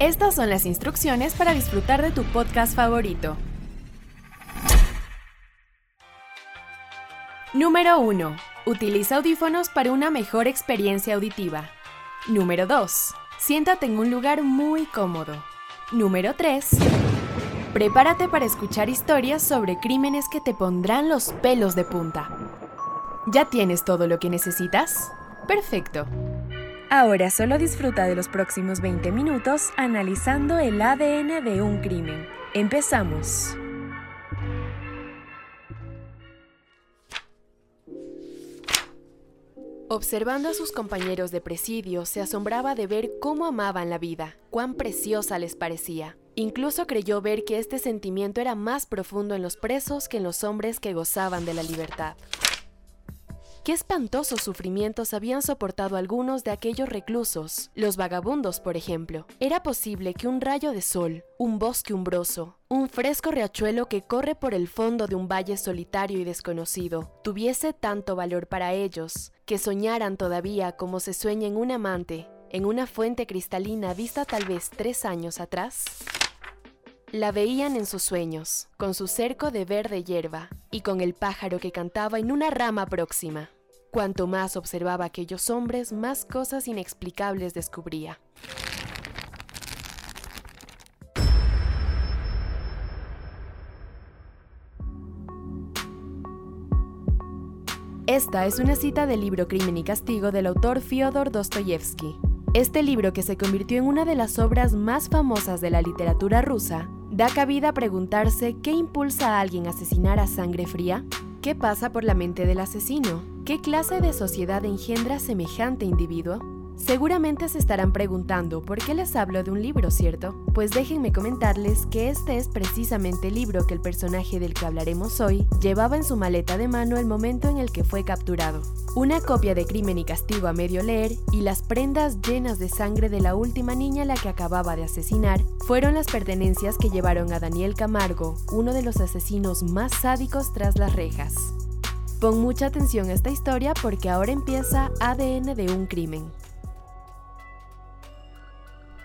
Estas son las instrucciones para disfrutar de tu podcast favorito. Número 1. Utiliza audífonos para una mejor experiencia auditiva. Número 2. Siéntate en un lugar muy cómodo. Número 3. Prepárate para escuchar historias sobre crímenes que te pondrán los pelos de punta. ¿Ya tienes todo lo que necesitas? Perfecto. Ahora solo disfruta de los próximos 20 minutos analizando el ADN de un crimen. Empezamos. Observando a sus compañeros de presidio, se asombraba de ver cómo amaban la vida, cuán preciosa les parecía. Incluso creyó ver que este sentimiento era más profundo en los presos que en los hombres que gozaban de la libertad. Qué espantosos sufrimientos habían soportado algunos de aquellos reclusos, los vagabundos, por ejemplo. Era posible que un rayo de sol, un bosque umbroso, un fresco riachuelo que corre por el fondo de un valle solitario y desconocido, tuviese tanto valor para ellos, que soñaran todavía como se sueña en un amante, en una fuente cristalina vista tal vez tres años atrás? La veían en sus sueños, con su cerco de verde hierba y con el pájaro que cantaba en una rama próxima. Cuanto más observaba aquellos hombres, más cosas inexplicables descubría. Esta es una cita del libro Crimen y Castigo del autor Fyodor Dostoyevsky. Este libro, que se convirtió en una de las obras más famosas de la literatura rusa, da cabida a preguntarse qué impulsa a alguien a asesinar a sangre fría, qué pasa por la mente del asesino, qué clase de sociedad engendra semejante individuo. Seguramente se estarán preguntando por qué les hablo de un libro, ¿cierto? Pues déjenme comentarles que este es precisamente el libro que el personaje del que hablaremos hoy llevaba en su maleta de mano el momento en el que fue capturado. Una copia de Crimen y Castigo a medio leer y las prendas llenas de sangre de la última niña a la que acababa de asesinar fueron las pertenencias que llevaron a Daniel Camargo, uno de los asesinos más sádicos tras las rejas. Pon mucha atención a esta historia porque ahora empieza ADN de un crimen.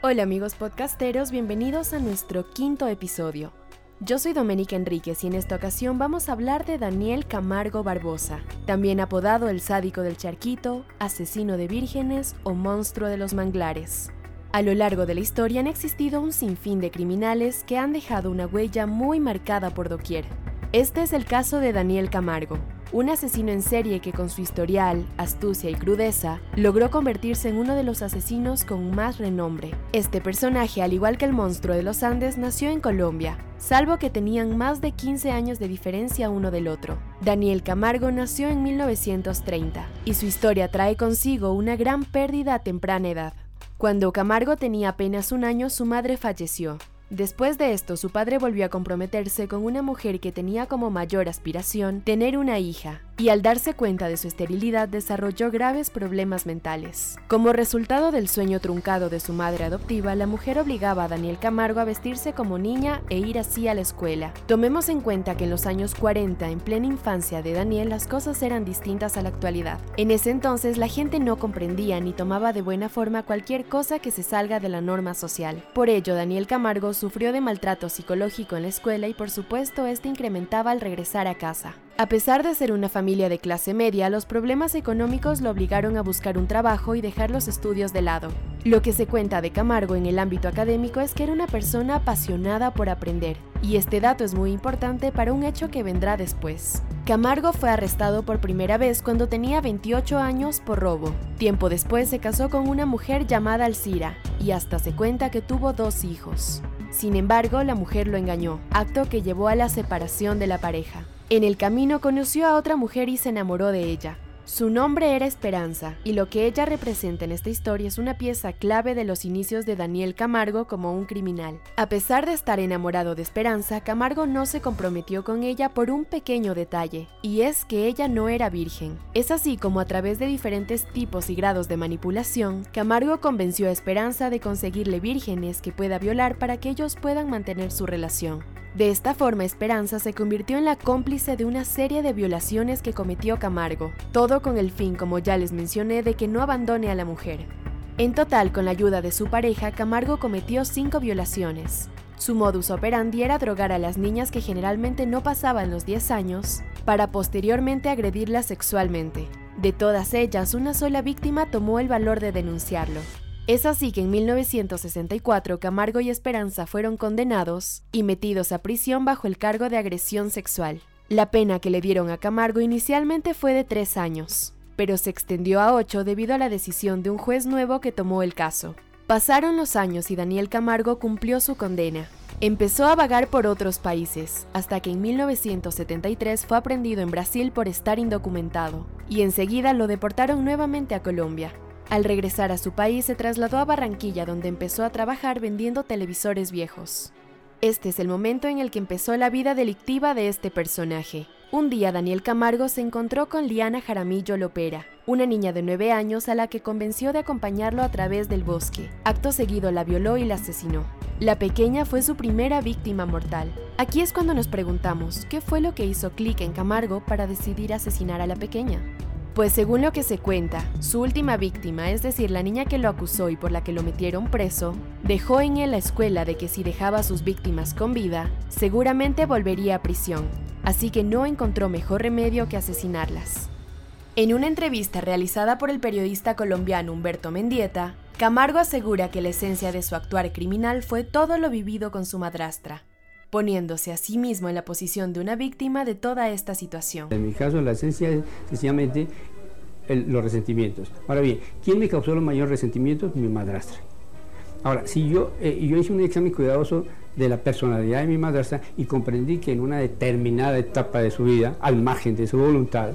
Hola amigos podcasteros, bienvenidos a nuestro quinto episodio. Yo soy Doménica Enríquez y en esta ocasión vamos a hablar de Daniel Camargo Barbosa, también apodado el sádico del charquito, asesino de vírgenes o monstruo de los manglares. A lo largo de la historia han existido un sinfín de criminales que han dejado una huella muy marcada por doquier. Este es el caso de Daniel Camargo, un asesino en serie que con su historial, astucia y crudeza logró convertirse en uno de los asesinos con más renombre. Este personaje, al igual que el monstruo de los Andes, nació en Colombia, salvo que tenían más de 15 años de diferencia uno del otro. Daniel Camargo nació en 1930 y su historia trae consigo una gran pérdida a temprana edad. Cuando Camargo tenía apenas un año, su madre falleció, Después de esto, su padre volvió a comprometerse con una mujer que tenía como mayor aspiración tener una hija, y al darse cuenta de su esterilidad desarrolló graves problemas mentales. Como resultado del sueño truncado de su madre adoptiva, la mujer obligaba a Daniel Camargo a vestirse como niña e ir así a la escuela. Tomemos en cuenta que en los años 40, en plena infancia de Daniel, las cosas eran distintas a la actualidad. En ese entonces la gente no comprendía ni tomaba de buena forma cualquier cosa que se salga de la norma social. Por ello, Daniel Camargo sufrió de maltrato psicológico en la escuela y por supuesto este incrementaba al regresar a casa. A pesar de ser una familia de clase media, los problemas económicos lo obligaron a buscar un trabajo y dejar los estudios de lado. Lo que se cuenta de Camargo en el ámbito académico es que era una persona apasionada por aprender, y este dato es muy importante para un hecho que vendrá después. Camargo fue arrestado por primera vez cuando tenía 28 años por robo. Tiempo después se casó con una mujer llamada Alcira, y hasta se cuenta que tuvo dos hijos. Sin embargo, la mujer lo engañó, acto que llevó a la separación de la pareja. En el camino conoció a otra mujer y se enamoró de ella. Su nombre era Esperanza, y lo que ella representa en esta historia es una pieza clave de los inicios de Daniel Camargo como un criminal. A pesar de estar enamorado de Esperanza, Camargo no se comprometió con ella por un pequeño detalle, y es que ella no era virgen. Es así como a través de diferentes tipos y grados de manipulación, Camargo convenció a Esperanza de conseguirle vírgenes que pueda violar para que ellos puedan mantener su relación. De esta forma, Esperanza se convirtió en la cómplice de una serie de violaciones que cometió Camargo, todo con el fin, como ya les mencioné, de que no abandone a la mujer. En total, con la ayuda de su pareja, Camargo cometió cinco violaciones. Su modus operandi era drogar a las niñas que generalmente no pasaban los 10 años, para posteriormente agredirlas sexualmente. De todas ellas, una sola víctima tomó el valor de denunciarlo. Es así que en 1964 Camargo y Esperanza fueron condenados y metidos a prisión bajo el cargo de agresión sexual. La pena que le dieron a Camargo inicialmente fue de tres años, pero se extendió a ocho debido a la decisión de un juez nuevo que tomó el caso. Pasaron los años y Daniel Camargo cumplió su condena. Empezó a vagar por otros países, hasta que en 1973 fue aprendido en Brasil por estar indocumentado, y enseguida lo deportaron nuevamente a Colombia. Al regresar a su país se trasladó a Barranquilla donde empezó a trabajar vendiendo televisores viejos. Este es el momento en el que empezó la vida delictiva de este personaje. Un día Daniel Camargo se encontró con Liana Jaramillo Lopera, una niña de 9 años a la que convenció de acompañarlo a través del bosque. Acto seguido la violó y la asesinó. La pequeña fue su primera víctima mortal. Aquí es cuando nos preguntamos, ¿qué fue lo que hizo clic en Camargo para decidir asesinar a la pequeña? Pues según lo que se cuenta, su última víctima, es decir, la niña que lo acusó y por la que lo metieron preso, dejó en él la escuela de que si dejaba a sus víctimas con vida, seguramente volvería a prisión, así que no encontró mejor remedio que asesinarlas. En una entrevista realizada por el periodista colombiano Humberto Mendieta, Camargo asegura que la esencia de su actuar criminal fue todo lo vivido con su madrastra, poniéndose a sí mismo en la posición de una víctima de toda esta situación. En mi caso, la esencia es sencillamente los resentimientos. Ahora bien, ¿quién me causó los mayores resentimientos? Mi madrastra. Ahora, si yo, eh, yo hice un examen cuidadoso de la personalidad de mi madrastra y comprendí que en una determinada etapa de su vida, al margen de su voluntad,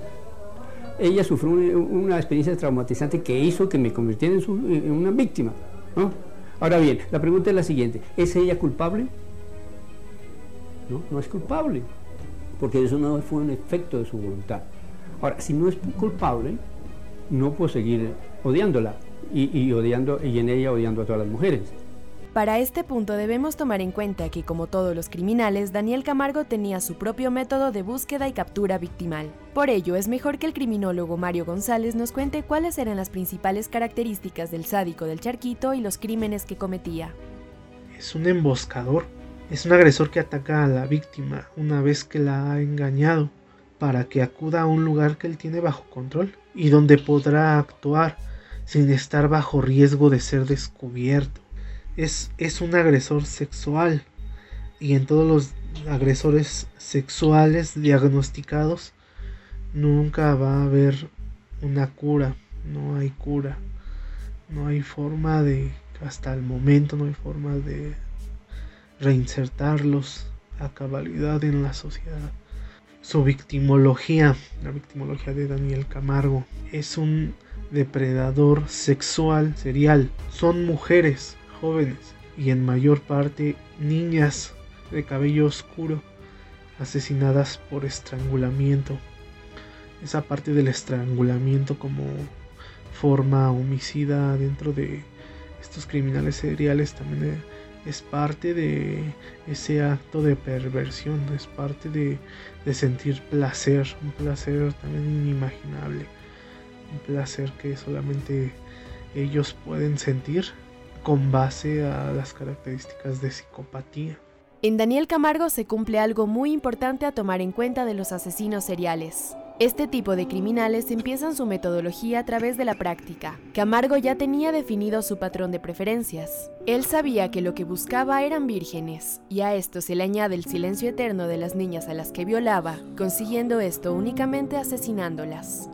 ella sufrió una, experiencia traumatizante que hizo que me convirtiera en, una víctima. Ahora bien, la pregunta es la siguiente, ¿es ella culpable? ¿No? No es culpable, porque eso no fue un efecto de su voluntad. Ahora, si no es culpable, no puedo seguir odiándola y, odiando, y en ella odiando a todas las mujeres. Para este punto debemos tomar en cuenta que, como todos los criminales, Daniel Camargo tenía su propio método de búsqueda y captura victimal. Por ello, es mejor que el criminólogo Mario González nos cuente cuáles eran las principales características del sádico del charquito y los crímenes que cometía. Es un emboscador es un agresor que ataca a la víctima una vez que la ha engañado para que acuda a un lugar que él tiene bajo control y donde podrá actuar sin estar bajo riesgo de ser descubierto. Es, es un agresor sexual y en todos los agresores sexuales diagnosticados nunca va a haber una cura, no hay cura, no hay forma de, hasta el momento no hay forma de reinsertarlos a cabalidad en la sociedad. Su victimología, la victimología de Daniel Camargo, es un depredador sexual serial. Son mujeres jóvenes y en mayor parte niñas de cabello oscuro asesinadas por estrangulamiento. Esa parte del estrangulamiento como forma homicida dentro de estos criminales seriales también es parte de ese acto de perversión, es parte de, sentir placer, un placer también inimaginable, un placer que solamente ellos pueden sentir con base a las características de psicopatía. En Daniel Camargo se cumple algo muy importante a tomar en cuenta de los asesinos seriales. Este tipo de criminales empiezan su metodología a través de la práctica. Camargo ya tenía definido su patrón de preferencias. Él sabía que lo que buscaba eran vírgenes, y a esto se le añade el silencio eterno de las niñas a las que violaba, consiguiendo esto únicamente asesinándolas.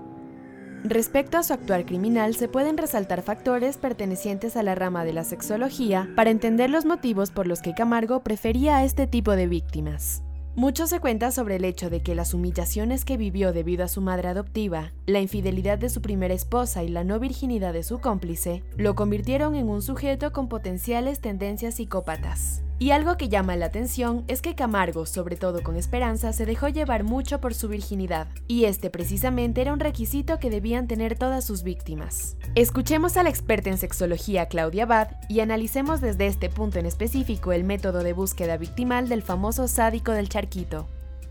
Respecto a su actuar criminal, se pueden resaltar factores pertenecientes a la rama de la sexología para entender los motivos por los que Camargo prefería a este tipo de víctimas. Mucho se cuenta sobre el hecho de que las humillaciones que vivió debido a su madre adoptiva, la infidelidad de su primera esposa y la no virginidad de su cómplice, lo convirtieron en un sujeto con potenciales tendencias psicópatas. Y algo que llama la atención es que Camargo, sobre todo con Esperanza, se dejó llevar mucho por su virginidad, y este precisamente era un requisito que debían tener todas sus víctimas. Escuchemos a la experta en sexología Claudia Bad y analicemos desde este punto en específico el método de búsqueda victimal del famoso sádico del charquito.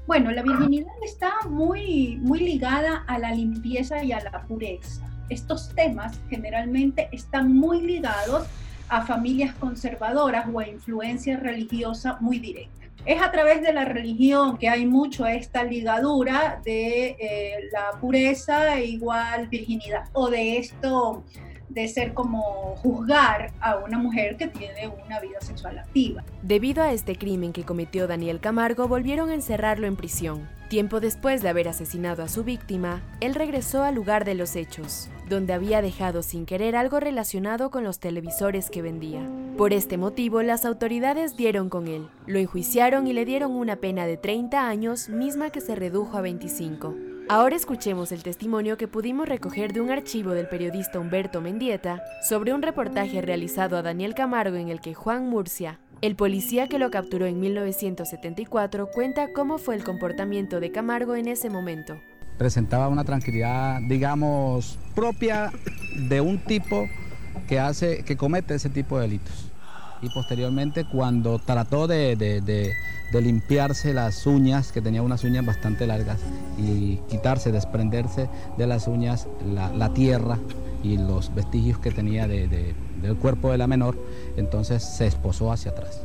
Bueno, la virginidad está muy, muy ligada a la limpieza y a la pureza. estos temas generalmente están muy ligados a familias conservadoras o a influencia religiosa muy directa. Es a través de la religión que hay mucho esta ligadura de eh, la pureza e igual virginidad o de esto de ser como juzgar a una mujer que tiene una vida sexual activa. Debido a este crimen que cometió Daniel Camargo, volvieron a encerrarlo en prisión. Tiempo después de haber asesinado a su víctima, él regresó al lugar de los hechos, donde había dejado sin querer algo relacionado con los televisores que vendía. Por este motivo, las autoridades dieron con él, lo enjuiciaron y le dieron una pena de 30 años, misma que se redujo a 25. Ahora escuchemos el testimonio que pudimos recoger de un archivo del periodista Humberto Mendieta sobre un reportaje realizado a Daniel Camargo en el que Juan Murcia, el policía que lo capturó en 1974, cuenta cómo fue el comportamiento de Camargo en ese momento. Presentaba una tranquilidad, digamos, propia de un tipo que hace, que comete ese tipo de delitos. Y posteriormente, cuando trató de de limpiarse las uñas, que tenía unas uñas bastante largas, y quitarse, desprenderse de las uñas la, tierra y los vestigios que tenía del cuerpo de la menor, entonces se esposó hacia atrás.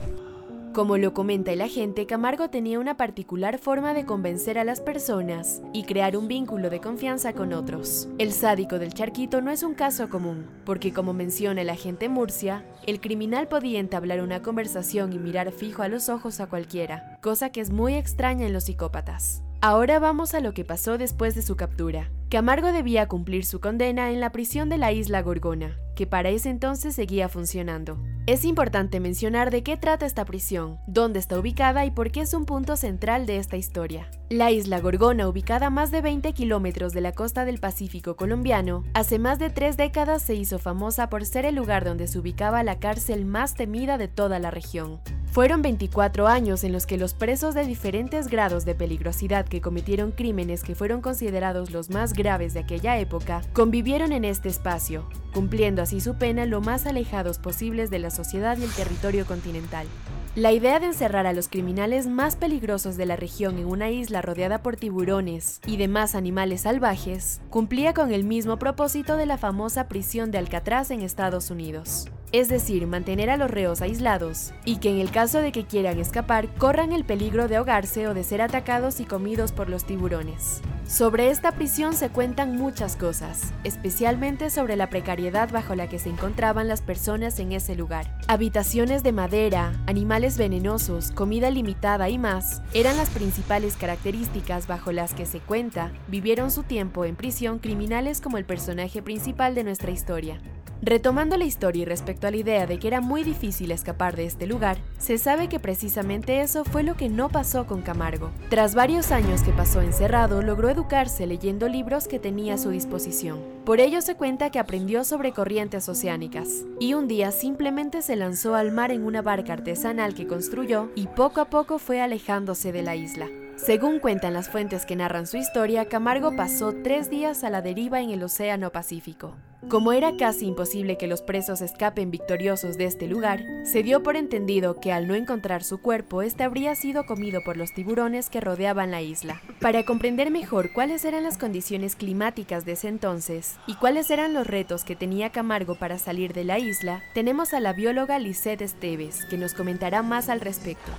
Como lo comenta el agente, Camargo tenía una particular forma de convencer a las personas y crear un vínculo de confianza con otros. El sádico del charquito no es un caso común, porque como menciona el agente Murcia, el criminal podía entablar una conversación y mirar fijo a los ojos a cualquiera, cosa que es muy extraña en los psicópatas. Ahora vamos a lo que pasó después de su captura. Camargo debía cumplir su condena en la prisión de la isla Gorgona, que para ese entonces seguía funcionando. Es importante mencionar de qué trata esta prisión, dónde está ubicada y por qué es un punto central de esta historia. La isla Gorgona, ubicada a más de 20 kilómetros de la costa del Pacífico colombiano, hace más de tres décadas se hizo famosa por ser el lugar donde se ubicaba la cárcel más temida de toda la región. Fueron 24 años en los que los presos de diferentes grados de peligrosidad que cometieron crímenes que fueron considerados los más graves de aquella época convivieron en este espacio, cumpliendo así su pena lo más alejados posibles de la sociedad y el territorio continental. La idea de encerrar a los criminales más peligrosos de la región en una isla rodeada por tiburones y demás animales salvajes cumplía con el mismo propósito de la famosa prisión de Alcatraz en Estados Unidos es decir, mantener a los reos aislados, y que en el caso de que quieran escapar corran el peligro de ahogarse o de ser atacados y comidos por los tiburones. Sobre esta prisión se cuentan muchas cosas, especialmente sobre la precariedad bajo la que se encontraban las personas en ese lugar. Habitaciones de madera, animales venenosos, comida limitada y más eran las principales características bajo las que se cuenta vivieron su tiempo en prisión criminales como el personaje principal de nuestra historia. Retomando la historia y respecto a la idea de que era muy difícil escapar de este lugar, se sabe que precisamente eso fue lo que no pasó con Camargo. Tras varios años que pasó encerrado, logró educarse leyendo libros que tenía a su disposición. Por ello se cuenta que aprendió sobre corrientes oceánicas, y un día simplemente se lanzó al mar en una barca artesanal que construyó y poco a poco fue alejándose de la isla. Según cuentan las fuentes que narran su historia, Camargo pasó tres días a la deriva en el Océano Pacífico. Como era casi imposible que los presos escapen victoriosos de este lugar, se dio por entendido que al no encontrar su cuerpo, este habría sido comido por los tiburones que rodeaban la isla. Para comprender mejor cuáles eran las condiciones climáticas de ese entonces y cuáles eran los retos que tenía Camargo para salir de la isla, tenemos a la bióloga Lisette Esteves, que nos comentará más al respecto.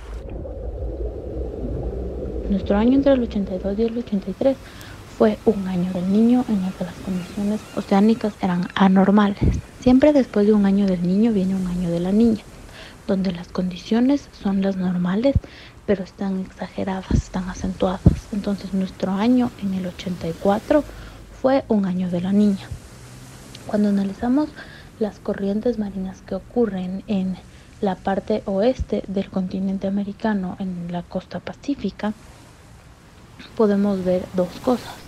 Nuestro año entre el 82 y el 83 fue un año del niño en el que las condiciones oceánicas eran anormales. Siempre después de un año del niño viene un año de la niña, donde las condiciones son las normales, pero están exageradas, están acentuadas. Entonces nuestro año en el 84 fue un año de la niña. Cuando analizamos las corrientes marinas que ocurren en la parte oeste del continente americano, en la costa pacífica, podemos ver dos cosas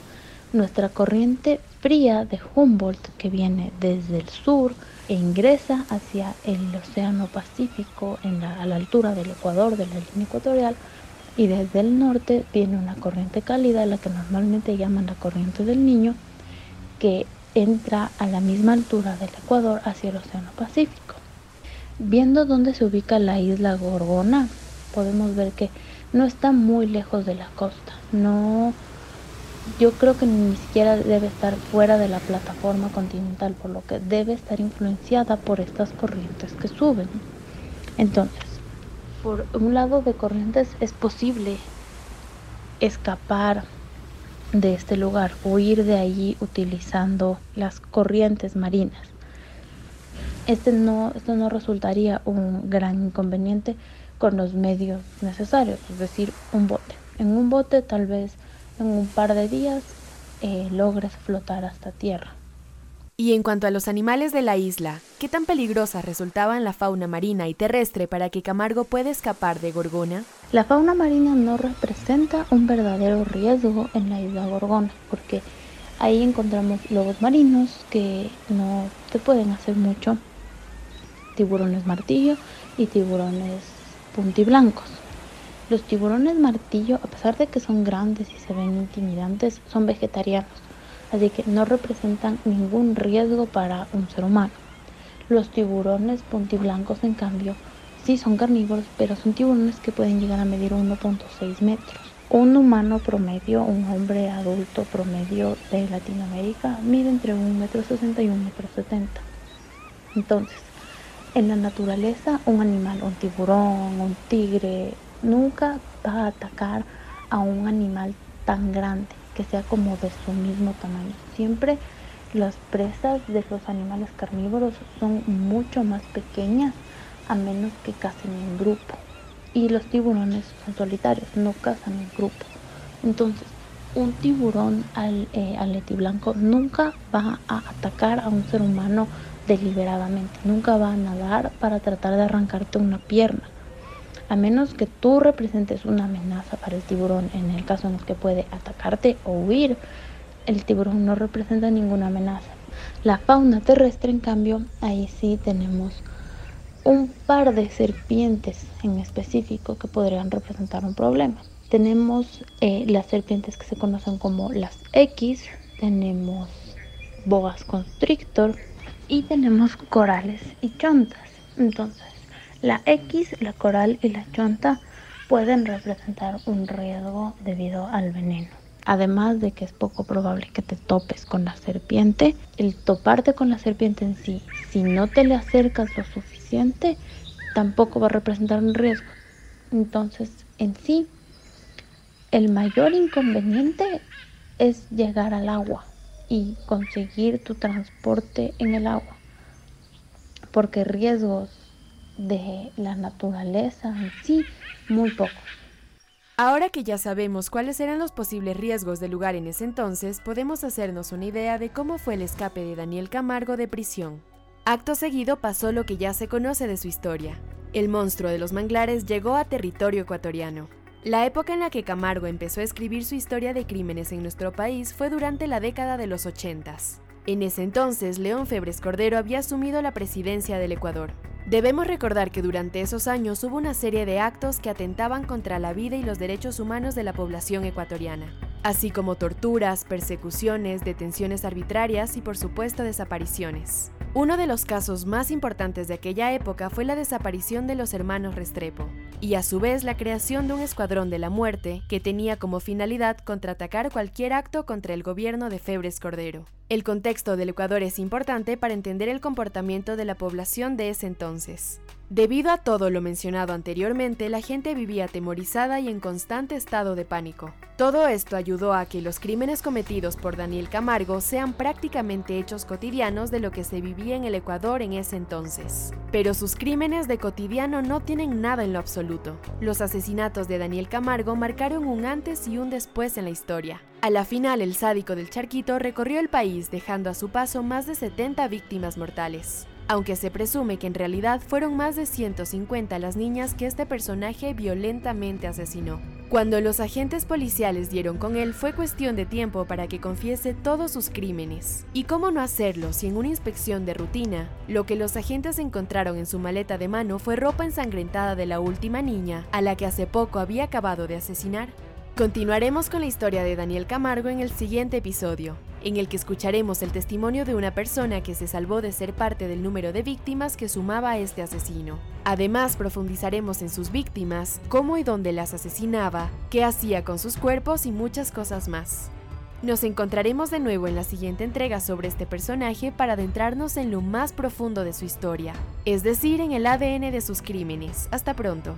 nuestra corriente fría de Humboldt que viene desde el sur e ingresa hacia el Océano Pacífico a la altura del Ecuador, de la línea ecuatorial, y desde el norte viene una corriente cálida, la que normalmente llaman la corriente del Niño, que entra a la misma altura del Ecuador hacia el Océano Pacífico. Viendo dónde se ubica la isla Gorgona, podemos ver que no está muy lejos de la costa, no yo creo que ni siquiera debe estar fuera de la plataforma continental, por lo que debe estar influenciada por estas corrientes que suben. Entonces, por un lado de corrientes es posible escapar de este lugar, huir de allí utilizando las corrientes marinas. Este no, esto no resultaría un gran inconveniente con los medios necesarios, es decir, un bote. En un bote tal vez en un par de días eh, logres flotar hasta tierra. Y en cuanto a los animales de la isla, ¿qué tan peligrosa resultaban la fauna marina y terrestre para que Camargo pueda escapar de Gorgona? La fauna marina no representa un verdadero riesgo en la isla Gorgona, porque ahí encontramos lobos marinos que no te pueden hacer mucho, tiburones martillo y tiburones puntiblancos. Los tiburones martillo, a pesar de que son grandes y se ven intimidantes, son vegetarianos, así que no representan ningún riesgo para un ser humano. Los tiburones puntiblancos, en cambio, sí son carnívoros, pero son tiburones que pueden llegar a medir 1.6 metros. Un humano promedio, un hombre adulto promedio de Latinoamérica, mide entre 1,60 metro y 1,70 metro. Entonces, en la naturaleza, un animal, un tiburón, un tigre, nunca va a atacar a un animal tan grande que sea como de su mismo tamaño. Siempre las presas de los animales carnívoros son mucho más pequeñas a menos que cacen en grupo. Y los tiburones son solitarios, no cazan en grupo. Entonces, un tiburón al, eh, blanco nunca va a atacar a un ser humano deliberadamente, nunca va a nadar para tratar de arrancarte una pierna a menos que tú representes una amenaza para el tiburón en el caso en el que puede atacarte o huir, el tiburón no representa ninguna amenaza. La fauna terrestre, en cambio, ahí sí tenemos un par de serpientes en específico que podrían representar un problema. Tenemos eh, las serpientes que se conocen como las X, tenemos boas constrictor y tenemos corales y chontas. Entonces, la X, la coral y la chonta pueden representar un riesgo debido al veneno. Además de que es poco probable que te topes con la serpiente, el toparte con la serpiente en sí, si no te le acercas lo suficiente, tampoco va a representar un riesgo. Entonces, en sí, el mayor inconveniente es llegar al agua y conseguir tu transporte en el agua. Porque riesgos de la naturaleza en sí, muy pocos. Ahora que ya sabemos cuáles eran los posibles riesgos del lugar en ese entonces, podemos hacernos una idea de cómo fue el escape de Daniel Camargo de prisión. Acto seguido pasó lo que ya se conoce de su historia. El monstruo de los manglares llegó a territorio ecuatoriano. La época en la que Camargo empezó a escribir su historia de crímenes en nuestro país fue durante la década de los 80. En ese entonces, León Febres Cordero había asumido la presidencia del Ecuador. Debemos recordar que durante esos años hubo una serie de actos que atentaban contra la vida y los derechos humanos de la población ecuatoriana, así como torturas, persecuciones, detenciones arbitrarias y por supuesto desapariciones. Uno de los casos más importantes de aquella época fue la desaparición de los hermanos Restrepo, y a su vez la creación de un escuadrón de la muerte que tenía como finalidad contraatacar cualquier acto contra el gobierno de Febres Cordero. El contexto del Ecuador es importante para entender el comportamiento de la población de ese entonces. Debido a todo lo mencionado anteriormente, la gente vivía atemorizada y en constante estado de pánico. Todo esto ayudó a que los crímenes cometidos por Daniel Camargo sean prácticamente hechos cotidianos de lo que se vivía en el Ecuador en ese entonces. Pero sus crímenes de cotidiano no tienen nada en lo absoluto. Los asesinatos de Daniel Camargo marcaron un antes y un después en la historia. A la final, el sádico del charquito recorrió el país dejando a su paso más de 70 víctimas mortales aunque se presume que en realidad fueron más de 150 las niñas que este personaje violentamente asesinó. Cuando los agentes policiales dieron con él fue cuestión de tiempo para que confiese todos sus crímenes. ¿Y cómo no hacerlo si en una inspección de rutina, lo que los agentes encontraron en su maleta de mano fue ropa ensangrentada de la última niña, a la que hace poco había acabado de asesinar? Continuaremos con la historia de Daniel Camargo en el siguiente episodio en el que escucharemos el testimonio de una persona que se salvó de ser parte del número de víctimas que sumaba a este asesino. Además, profundizaremos en sus víctimas, cómo y dónde las asesinaba, qué hacía con sus cuerpos y muchas cosas más. Nos encontraremos de nuevo en la siguiente entrega sobre este personaje para adentrarnos en lo más profundo de su historia, es decir, en el ADN de sus crímenes. Hasta pronto.